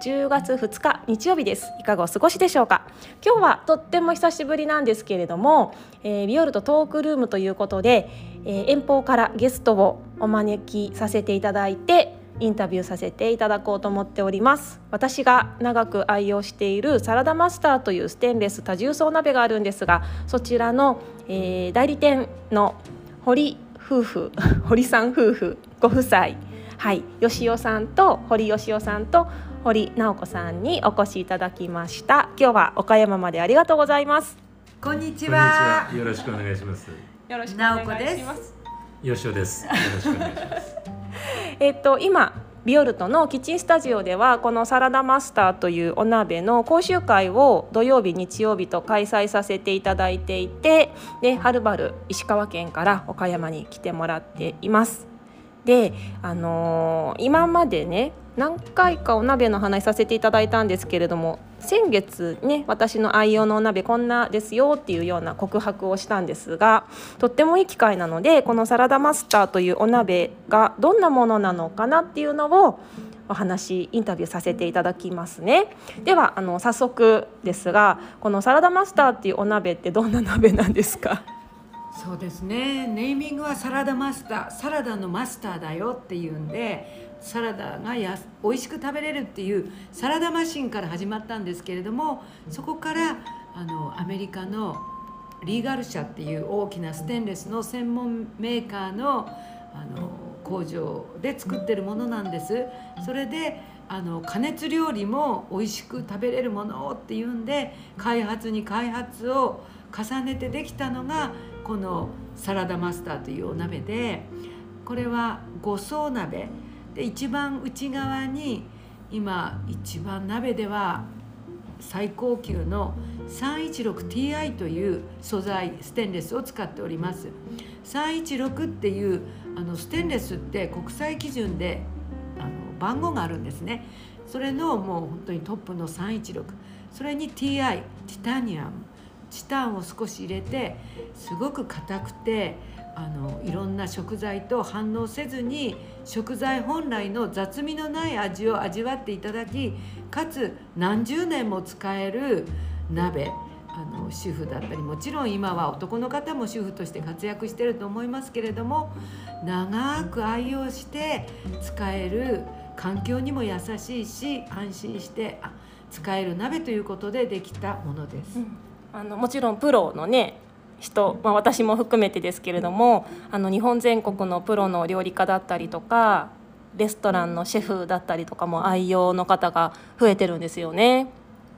10月2日日曜日です。いかがお過ごしでしょうか？今日はとっても久しぶりなんですけれども、えー、ビオルトトークルームということで、えー、遠方からゲストをお招きさせていただいてインタビューさせていただこうと思っております。私が長く愛用しているサラダマスターというステンレス多重層鍋があるんですがそちらの、えー、代理店の堀夫婦堀さん夫婦ご夫妻はい吉尾さんと堀吉尾さんと堀直子さんにお越しいただきました。今日は岡山までありがとうございます。こんにちは。よろしくお願いします。よろしくお願いします。吉尾です。よろしくお願いします。えっと今ビオルトのキッチンスタジオではこのサラダマスターというお鍋の講習会を土曜日日曜日と開催させていただいていてではるばる石川県から岡山に来てもらっています。であのー、今までね何回かお鍋の話させていただいたんですけれども先月ね私の愛用のお鍋こんなですよっていうような告白をしたんですがとってもいい機会なのでこのサラダマスターというお鍋がどんなものなのかなっていうのをお話インタビューさせていただきますね。ではあの早速ですがこのサラダマスターっていうお鍋ってどんな鍋なんですか？そうですね。ネーミングはサラダマスターサラダのマスターだよっていうんでサラダがや美味しく食べれるっていうサラダマシンから始まったんですけれどもそこからあのアメリカのリーガル社っていう大きなステンレスの専門メーカーのあの工場で作ってるものなんです。それであの加熱料理も美味しく食べれるものっていうんで開発に開発を重ねてできたのがこのサラダマスターというお鍋でこれは五層鍋。で一番内側に今一番鍋では最高級の 316Ti という素材ステンレスを使っております。316っていうあのステンレスって国際基準であの番号があるんですね。それのもう本当にトップの316それに TI ティタニアム。チタンを少し入れてすごく硬くてあのいろんな食材と反応せずに食材本来の雑味のない味を味わっていただきかつ何十年も使える鍋あの主婦だったりもちろん今は男の方も主婦として活躍してると思いますけれども長く愛用して使える環境にも優しいし安心して使える鍋ということでできたものです。うん、あのもちろんプロのね人、まあ、私も含めてですけれどもあの日本全国のプロの料理家だったりとかレストランのシェフだったりとかも愛用の方が増えてるんですよね。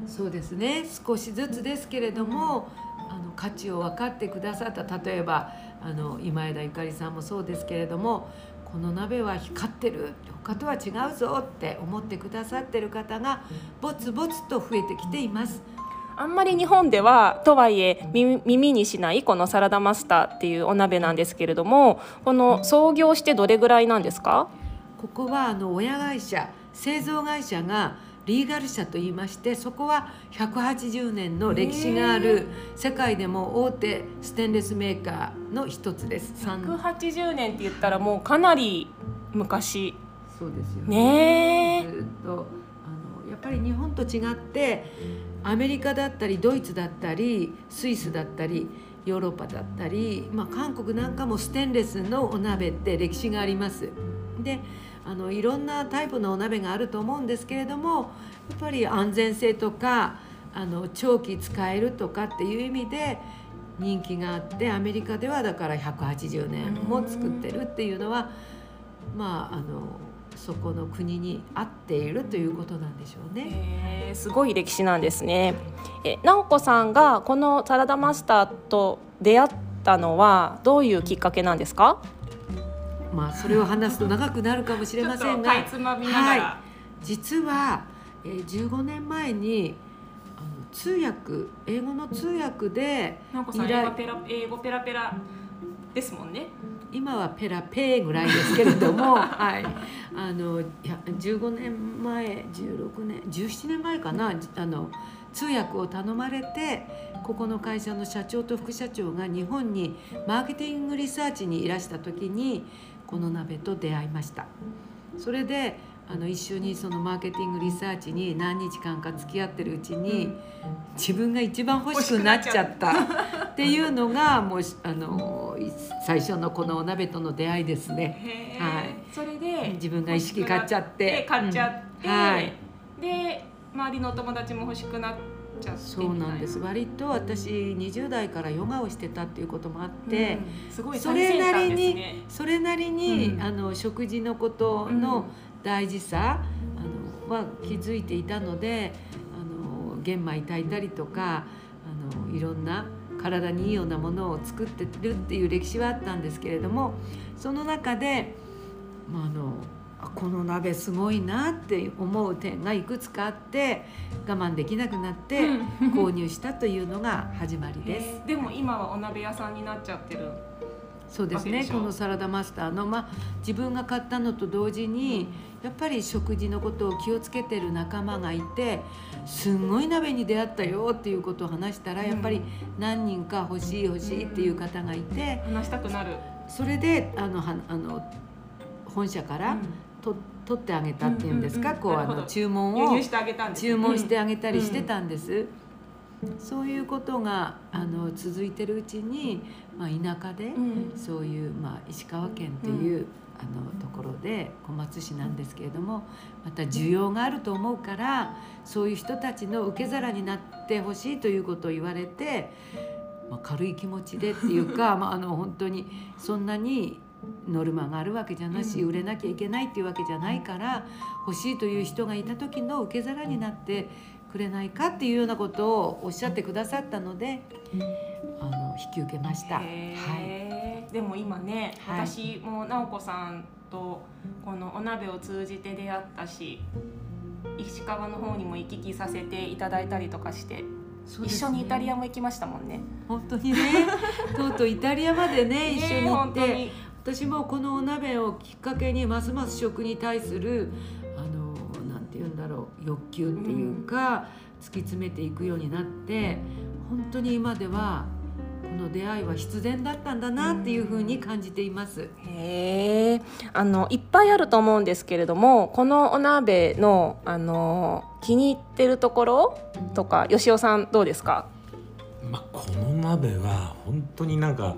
そうですね少しずつですけれどもあの価値を分かってくださった例えばあの今枝ゆかりさんもそうですけれどもこの鍋は光ってる他とは違うぞって思ってくださってる方がぼつぼつと増えてきています。あんまり日本ではとはいえ耳にしないこのサラダマスターっていうお鍋なんですけれどもこの創業してどれぐらいなんですか？ここはあの親会社製造会社がリーガル社といいましてそこは180年の歴史がある世界でも大手ステンレスメーカーの一つです。180年って言ったらもうかなり昔。そうですよね。ずっとあのやっぱり日本と違ってアメリカだったりドイツだったりスイスだったりヨーロッパだったり、まあ、韓国なんかもステンレスのお鍋って歴史があります。であのいろんなタイプのお鍋があると思うんですけれどもやっぱり安全性とかあの長期使えるとかっていう意味で人気があってアメリカではだから180年も作ってるっていうのはまああのそこの国に合っているということなんでしょうね。すごい歴史なんですね。え直子さんがこのサラダマスターと出会ったのはどういうきっかけなんですか？まあそれを話すと長くなるかもしれませんが、はい、実はえー、15年前にあの通訳英語の通訳で依頼英語ペラペラですもんね今はペラペーぐらいですけれども、はい、あのいや15年前16年17年前かなあの通訳を頼まれてここの会社の社長と副社長が日本にマーケティングリサーチにいらした時にこの鍋と出会いました。それであの一緒にそのマーケティングリサーチに何日間か付き合ってるうちに、自分が一番欲しくなっちゃったっていうのがもうしあのい最初のこのお鍋との出会いですね。はい。それで自分が意識買っちゃって。買っちゃって、うん。はい。で周りのお友達も欲しくなっちゃってそうなんです。割と私20代からヨガをしてたっていうこともあって、うん。すごいそれなりにそれなりに、うん。あの食事のことの大事さ、あのは気づいていたのであの玄米炊いたりとかあのいろんな体にいいようなものを作ってるっていう歴史はあったんですけれどもその中で、まあ、あのあこの鍋すごいなって思う点がいくつかあって我慢できなくなってうん。購入したというのが始まりです。でも今はお鍋屋さんになっちゃってる。そうですね。このサラダマスターの、まあ、自分が買ったのと同時にやっぱり食事のことを気をつけてる仲間がいてすんごい鍋に出会ったよっていうことを話したらやっぱり何人か欲しい欲しいっていう方がいて話したくなる、それであのはあの本社からと取ってあげたっていうんですか、こうあの注文を注文してあげたりしてたんです。そういうことがあの続いてるうちに、まあ、田舎で、うん。そういう、まあ、石川県という、あのところで小松市なんですけれどもまた需要があると思うからそういう人たちの受け皿になってほしいということを言われて、まあ、軽い気持ちでっていうか、まあ、あの本当にそんなにノルマがあるわけじゃなし、うん。売れなきゃいけないっていうわけじゃないから欲しいという人がいた時の受け皿になってくれないかっていうようなことをおっしゃってくださったのであの引き受けました。はいでも今ね、はい。私も直子さんとこのお鍋を通じて出会ったし石川の方にも行き来させていただいたりとかして、ね。一緒にイタリアも行きましたもんね。本当にね。とうとうイタリアまでね一緒に行って私もこのお鍋をきっかけにますます食に対するあのなんて言うんだろう欲求っていうか、突き詰めていくようになって本当に今ではこの出会いは必然だったんだなっていうふうに感じています。へえ。あのいっぱいあると思うんですけれどもこのお鍋のあの気に入ってるところとか吉尾さんどうですか？まあ、この鍋は本当になんか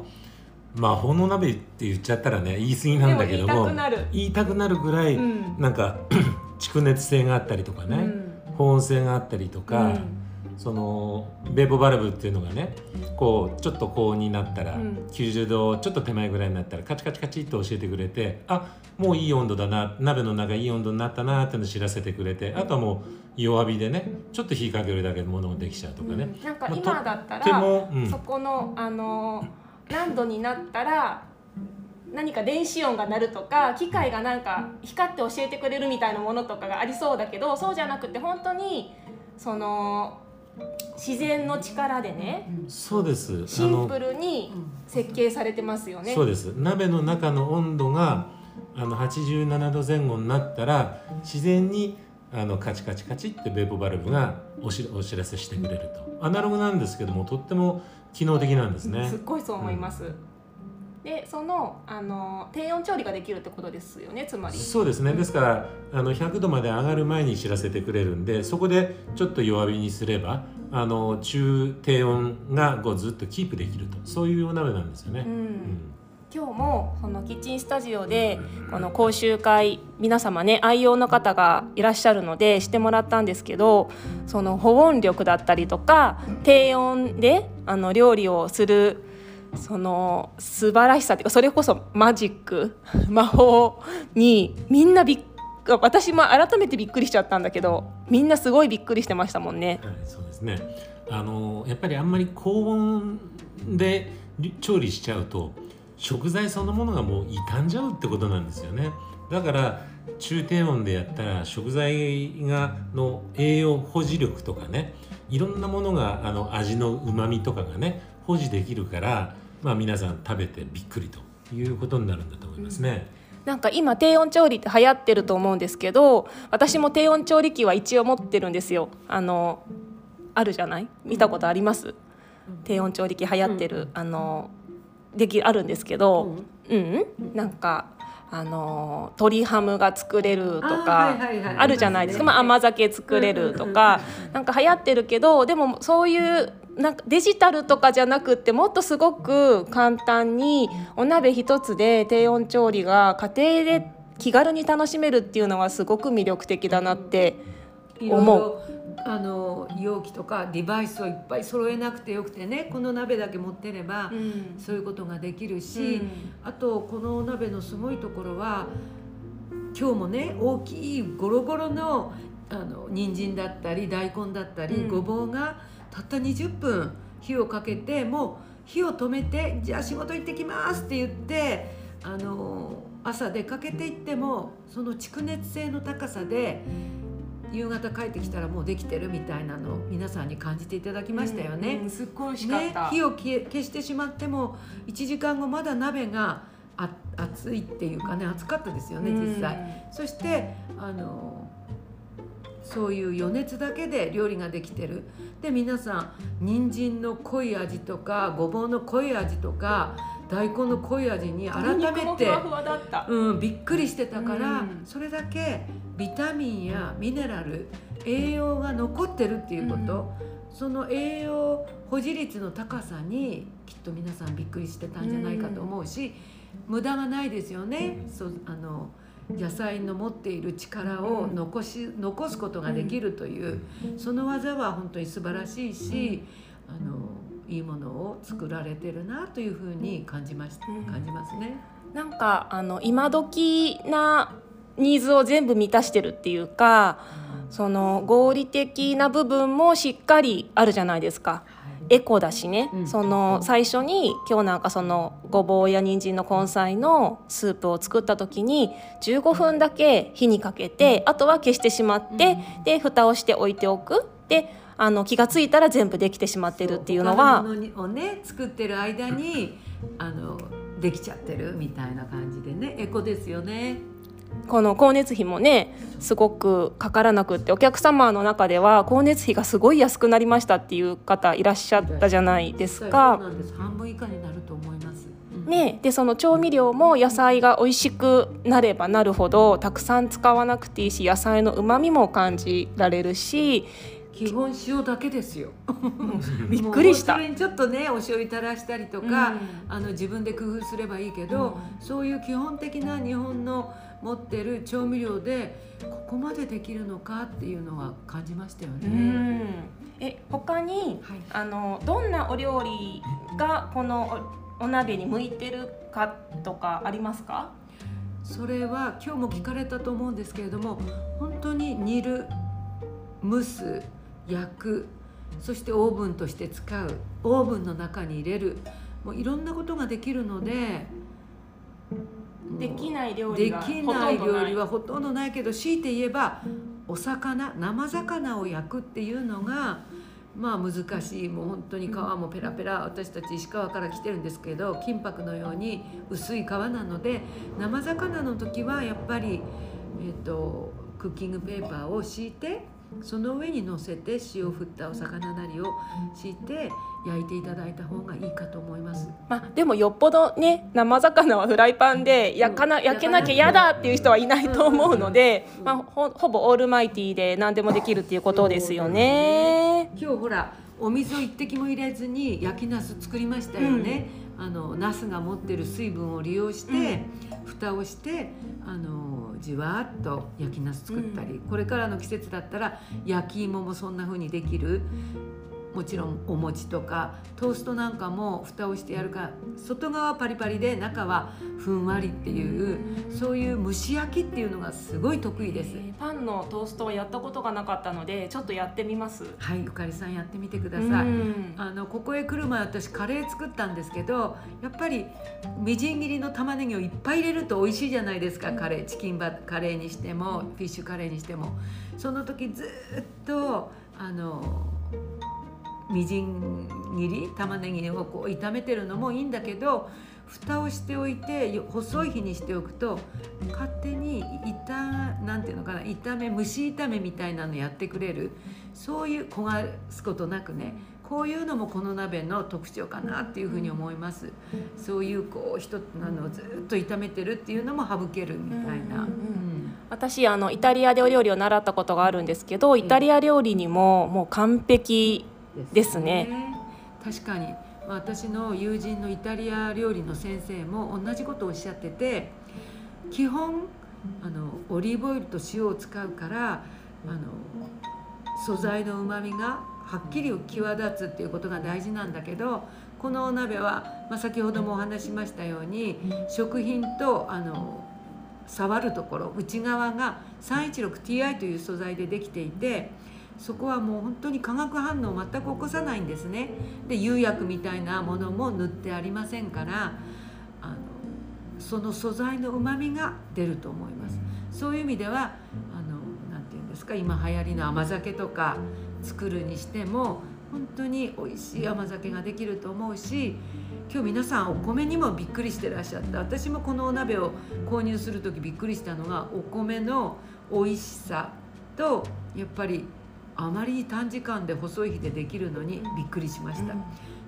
魔法の鍋って言っちゃったらね言い過ぎなんだけどもでも言いたくなる。言いたくなるぐらい、うん。なんか 蓄熱性があったりとかね、保温性があったりとか、うんそのベーポバルブっていうのがねこうちょっと高温になったら、うん。90度ちょっと手前ぐらいになったらカチカチカチっと教えてくれてあもういい温度だな鍋の中いい温度になったなってのを知らせてくれてあとはもう弱火でねちょっと火かけるだけで物ができちゃうとかね、なんかまあ今だったら、もうん。そこのあの何度になったら何か電子音が鳴るとか機械がなんか光って教えてくれるみたいなものとかがありそうだけどそうじゃなくて本当にその自然の力でねそうですシンプルに設計されてますよね。そうです鍋の中の温度があの87度前後になったら自然にあのカチカチカチってベーポバルブがおしお知らせしてくれるとアナログなんですけどもとっても機能的なんですねすっごいそう思います。でそのあの低温調理ができるってことですよねつまり。そうですね。ですからあの100度まで上がる前に知らせてくれるんでそこでちょっと弱火にすればあの中低温がこうずっとキープできると。そういうお鍋なんですよね。うん。うん。今日もこのキッチンスタジオでこの講習会皆様ね愛用の方がいらっしゃるのでしてもらったんですけどその保温力だったりとか低温であの料理をするその素晴らしさっていうかそれこそマジック 魔法にみんなびっ私も改めてびっくりしちゃったんだけどみんなすごいびっくりしてましたもんね。はい、そうですね。あのやっぱりあんまり高温で調理しちゃうと食材そのものがもう傷んじゃうってことなんですよね。だから中低温でやったら食材がの栄養保持力とかねいろんなものがあの味のうまみとかがね保持できるから、まあ、皆さん食べてびっくりということになるんだと思いますね。なんか今低温調理って流行ってると思うんですけど私も低温調理器は一応持ってるんですよ。あのあるじゃない？見たことあります、低温調理器流行ってる、あのできあるんですけど、うん、なんかあの鶏ハムが作れるとかあるじゃないですか、まあ、甘酒作れるとかなんか流行ってるけどでもそういうなんかデジタルとかじゃなくってもっとすごく簡単にお鍋一つで低温調理が家庭で気軽に楽しめるっていうのはすごく魅力的だなって思ろあの容器とかデバイスをいっぱい揃えなくてよくてねこの鍋だけ持ってれば、そういうことができるし、あとこのお鍋のすごいところは今日もね大きいゴロゴロのあの人参だったり大根だったり、うん。ごぼうがたった20分火をかけてもう火を止めてじゃあ仕事行ってきますって言ってあの朝出かけていってもその蓄熱性の高さで夕方帰ってきたらもうできてるみたいなのを皆さんに感じていただきましたよね。うんすっごい美味しね、火を消してしまっても1時間後まだ鍋があ熱いっていうかね熱かったですよね実際、そしてあのそういう余熱だけで料理ができてる。で皆さん人参の濃い味とかごぼうの濃い味とか大根の濃い味に改めてうん、びっくりしてたから、うん。それだけビタミンやミネラル栄養が残ってるっていうこと、その栄養保持率の高さにきっと皆さんびっくりしてたんじゃないかと思うし、無駄がないですよね、そうあの野菜の持っている力を残し残すことができるという、その技は本当に素晴らしいし、あのいいものを作られてるなというふうに感じましうん。感じますね。なんかあの今時なニーズを全部満たしてるっていうかその合理的な部分もしっかりあるじゃないですか。エコだしね、うん。その最初に今日なんかそのごぼうや人参の根菜のスープを作った時に15分だけ火にかけてあとは消してしまって、で蓋をして置いておく。であの気がついたら全部できてしまってるっていうの他がのものをね作ってる間にあのできちゃってるみたいな感じでね。エコですよね。この光熱費もねすごくかからなくってお客様の中では光熱費がすごい安くなりましたっていう方いらっしゃったじゃないですか。半分以下になると思います。うんね、でその調味料も野菜が美味しくなればなるほどたくさん使わなくていいし野菜のうまみも感じられるし基本塩だけですよ。びっくりした。もうそれにちょっとねお醤油垂らしたりとか、あの自分で工夫すればいいけど、そういう基本的な日本の持ってる調味料でここまでできるのかっていうのは感じましたようね。ん。え他にはい。あのどんなお料理がこのおお鍋に向いてるかとかありますか？それは今日も聞かれたと思うんですけれども本当に煮る蒸す焼く。そしてオーブンとして使う。オーブンの中に入れる。もういろんなことができるのでできない料で理がきない料理はほとんどないけど強いて言えばお魚生魚を焼くっていうのがまあ難しい。もう本当に皮もペラペラ私たち石川から来てるんですけど金箔のように薄い皮なので生魚の時はやっぱり、えー、とクッキングペーパーを敷いてその上に乗せて塩を振ったお魚なりを敷いて焼いていただいた方がいいかと思います。まあ、でもよっぽどね生魚はフライパンで焼かな、うん焼けなきゃ嫌だっていう人はいないと思うので、うんまあ、ほほぼオールマイティーで何でもできるっていうことですよね。今日ほらお水を一滴も入れずに焼きナス作りましたよね、あのナスが持ってる水分を利用して、蓋をしてあのじわっと焼きナス作ったり、これからの季節だったら焼き芋もそんな風にできるもちろんお餅とかトーストなんかも蓋をしてやるから外側パリパリで中はふんわりっていうそういう蒸し焼きっていうのがすごい得意です。えーパンのトーストはやったことがなかったのでちょっとやってみます。はいゆかりさんやってみてください。うん。あのここへ来る前私カレー作ったんですけどやっぱりみじん切りの玉ねぎをいっぱい入れると美味しいじゃないですか。カレーチキンバカレーにしてもフィッシュカレーにしても。その時ずっとあのみじん切り玉ねぎをこう炒めてるのもいいんだけど蓋をしておいてよ細い火にしておくと勝手に炒なんていうのかな炒め蒸し炒めみたいなのやってくれるそういう焦がすことなくねこういうのもこの鍋の特徴かなっていうふうに思います。そういうこう一つなのをずっと炒めてるっていうのも省けるみたいな、うん私あのイタリアでお料理を習ったことがあるんですけどイタリア料理にももう完璧ですね。確かに、私の友人のイタリア料理の先生も同じことをおっしゃってて基本あのオリーブオイルと塩を使うからあの素材のうまみがはっきり際立つっていうことが大事なんだけどこのお鍋は、まあ、先ほどもお話ししましたように食品とあの触るところ内側が 316Ti という素材でできていてそこはもう本当に化学反応を全く起こさないんですね。で釉薬みたいなものも塗ってありませんからあのその素材のうまみが出ると思います。そういう意味ではあのなんていうんですか今流行りの甘酒とか作るにしても本当に美味しい甘酒ができると思うし今日皆さんお米にもびっくりしてらっしゃった。私もこのお鍋を購入する時びっくりしたのがお米の美味しさとやっぱりあまりに短時間で細い火でできるのにびっくりしました、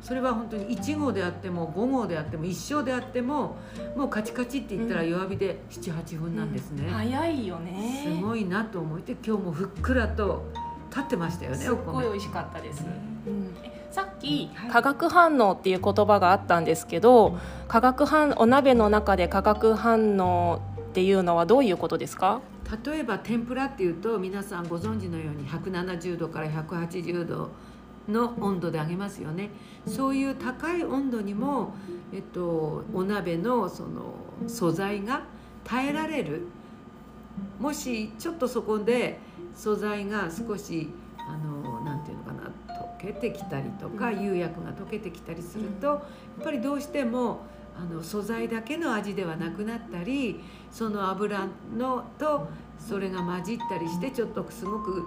それは本当に1合であっても5合であっても一升であってももうカチカチって言ったら弱火で78分なんですね、早いよね。すごいなと思って今日もふっくらと立ってましたよねすっごい美味しかったです、うん。えさっきはい。化学反応っていう言葉があったんですけど化学反お鍋の中で化学反応っていうのはどういうことですか？例えば天ぷらっていうと皆さんご存知のように170度から180度の温度で揚げますよね。そういう高い温度にも、えっと、お鍋のその素材が耐えられる。もしちょっとそこで素材が少しあのなていうのかな溶けてきたりとか釉薬が溶けてきたりするとやっぱりどうしてもあの素材だけの味ではなくなったりその油のとそれが混じったりしてちょっとすごく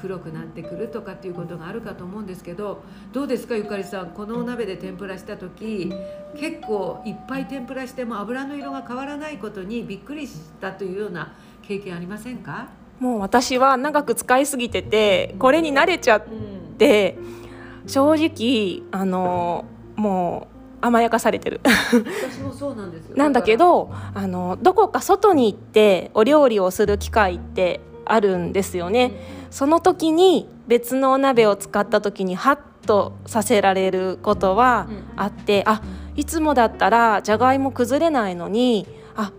黒くなってくるとかっていうことがあるかと思うんですけどどうですかゆかりさんこのお鍋で天ぷらした時結構いっぱい天ぷらしても油の色が変わらないことにびっくりしたというような経験ありませんか、もう私は長く使いすぎててこれに慣れちゃって正直あのもう甘やかされてる。私もそうなんですよ。なんだけどあのどこか外に行ってお料理をする機会ってあるんですよね。その時に別のお鍋を使った時にハッとさせられることはあって、あいつもだったらじゃがいも崩れないのにあ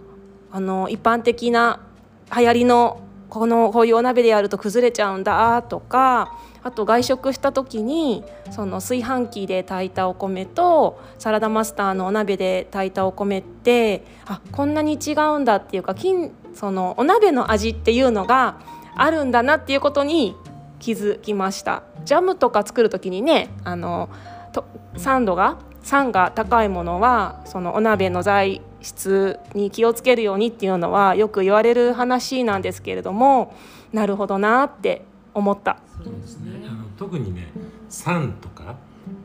あの一般的な流行りのこのこういうお鍋でやると崩れちゃうんだとかあと外食した時にその炊飯器で炊いたお米とサラダマスターのお鍋で炊いたお米ってあこんなに違うんだっていうか金そのお鍋の味っていうのがあるんだなっていうことに気づきました。ジャムとか作る時にねあのと酸度が酸が高いものはそのお鍋の材質に気をつけるようにっていうのはよく言われる話なんですけれどもなるほどなって思った。そうですね。あの特にね酸とか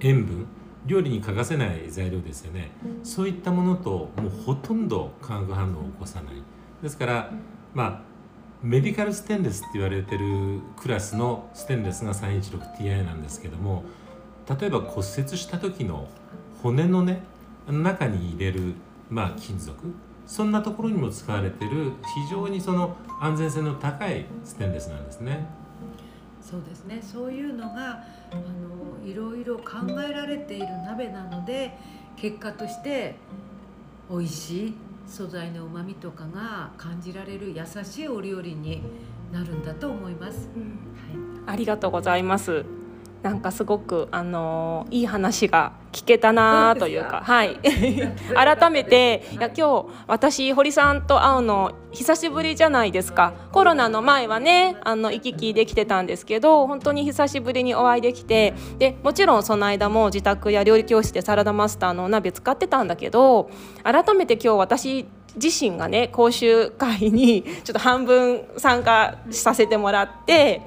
塩分料理に欠かせない材料ですよね。そういったものともうほとんど化学反応を起こさない。ですからまあメディカルステンレスって言われてるクラスのステンレスが 316Ti なんですけども例えば骨折した時の骨のね中に入れる、まあ、金属そんなところにも使われてる非常にその安全性の高いステンレスなんですね。そうですねそういうのがあのいろいろ考えられている鍋なので結果として美味しい素材のうまみとかが感じられる優しいお料理になるんだと思います。はいありがとうございます。なんかすごくあのいい話が聞けたなというか。はい。改めていや今日私堀さんと会うの久しぶりじゃないですか。コロナの前はねあの行き来できてたんですけど本当に久しぶりにお会いできてでもちろんその間も自宅や料理教室でサラダマスターのお鍋使ってたんだけど改めて今日私自身がね講習会にちょっと半分参加させてもらって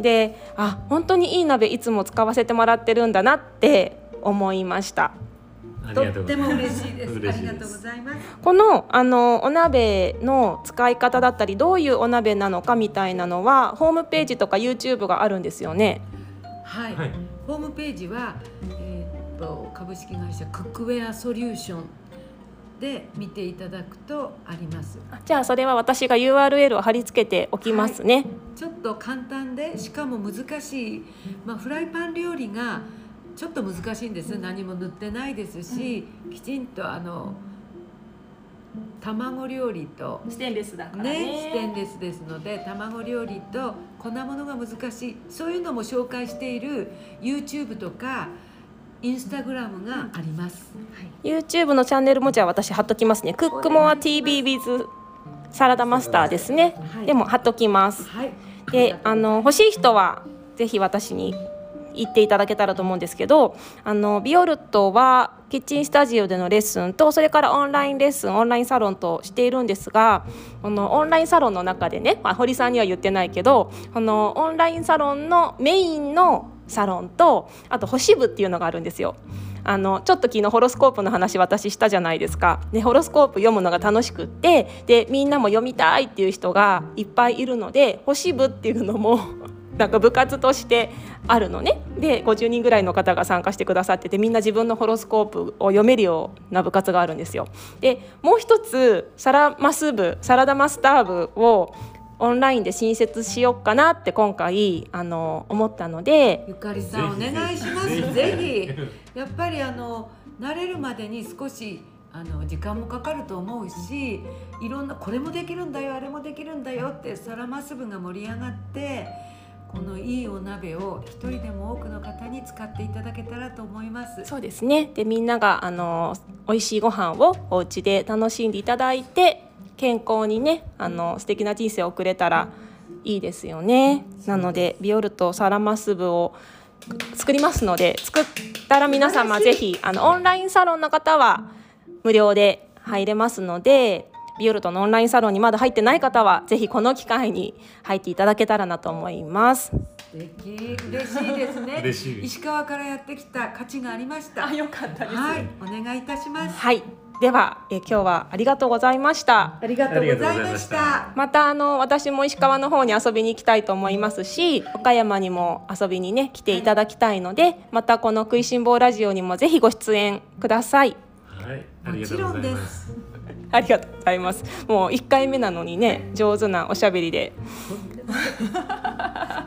であ本当にいい鍋いつも使わせてもらってるんだなって思いました。とっても嬉しいです。嬉しいです。ありがとうございます。このあのお鍋の使い方だったりどういうお鍋なのかみたいなのはホームページとか YouTube があるんですよね。はい、はい。ホームページは、えーっと株式会社クックウェアソリューションで見ていただくとあります。じゃあそれは私が URL を貼り付けておきますね、ちょっと簡単でしかも難しい、まあ、フライパン料理がちょっと難しいんです。何も塗ってないですし、きちんとあの卵料理とステンレスだからねステンレスですので卵料理と粉物が難しい。そういうのも紹介している YouTube とかインスタグラムがあります。YouTube のチャンネルもじゃあ私貼っときますねクックモア TV with サラダマスターですね、はいでも貼っときますはい。であの欲しい人はぜひ私に言っていただけたらと思うんですけどあのビオルトはキッチンスタジオでのレッスンとそれからオンラインレッスンオンラインサロンとしているんですがこのオンラインサロンの中でね、まあ、堀さんには言ってないけどこのオンラインサロンのメインのサロンとあと星部っていうのがあるんですよ。あのちょっと昨日ホロスコープの話私したじゃないですか。でホロスコープ読むのが楽しくってでみんなも読みたいっていう人がいっぱいいるので星部っていうのも なんか部活としてあるのねで50人ぐらいの方が参加してくださっててみんな自分のホロスコープを読めるような部活があるんですよ。でもう一つサラマス部サラダマスター部をオンラインで新設しようかなって今回あの思ったのでゆかりさんお願いします。ぜひぜひやっぱりあの慣れるまでに少しあの時間もかかると思うし、いろんなこれもできるんだよあれもできるんだよってサラマス部が盛り上がって。このいいお鍋を一人でも多くの方に使っていただけたらと思います。そうですねでみんながあの美味しいご飯をお家で楽しんでいただいて健康にねあの素敵な人生を送れたらいいですよねなのでビオルトサラマス部を作りますので作ったら皆様ぜひあのオンラインサロンの方は無料で入れますのでビオルトのオンラインサロンにまだ入ってない方はぜひこの機会に入っていただけたらなと思います。素敵嬉しいですね。嬉しい石川からやってきた価値がありました。よかったはい、お願いいたします。はい、ではえ今日はありがとうございました。ありがとうございました。またあの私も石川の方に遊びに行きたいと思いますし岡山にも遊びにね来ていただきたいのでまたこの「食いしん坊ラジオ」にもぜひご出演くださいはい、ありもがとうございます。す。ありがとうございます。もう1回目なのにね上手なおしゃべりで。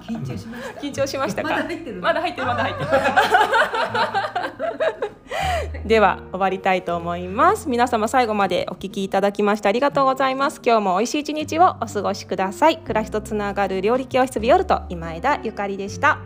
緊張しました。緊張しましたか？まだ入ってるまだ入ってるまだ入ってる。では終わりたいと思います。皆様最後までお聞きいただきましてありがとうございます。今日も美味しい一日をお過ごしください。暮らしとつながる料理教室ビオルト今枝ゆかりでした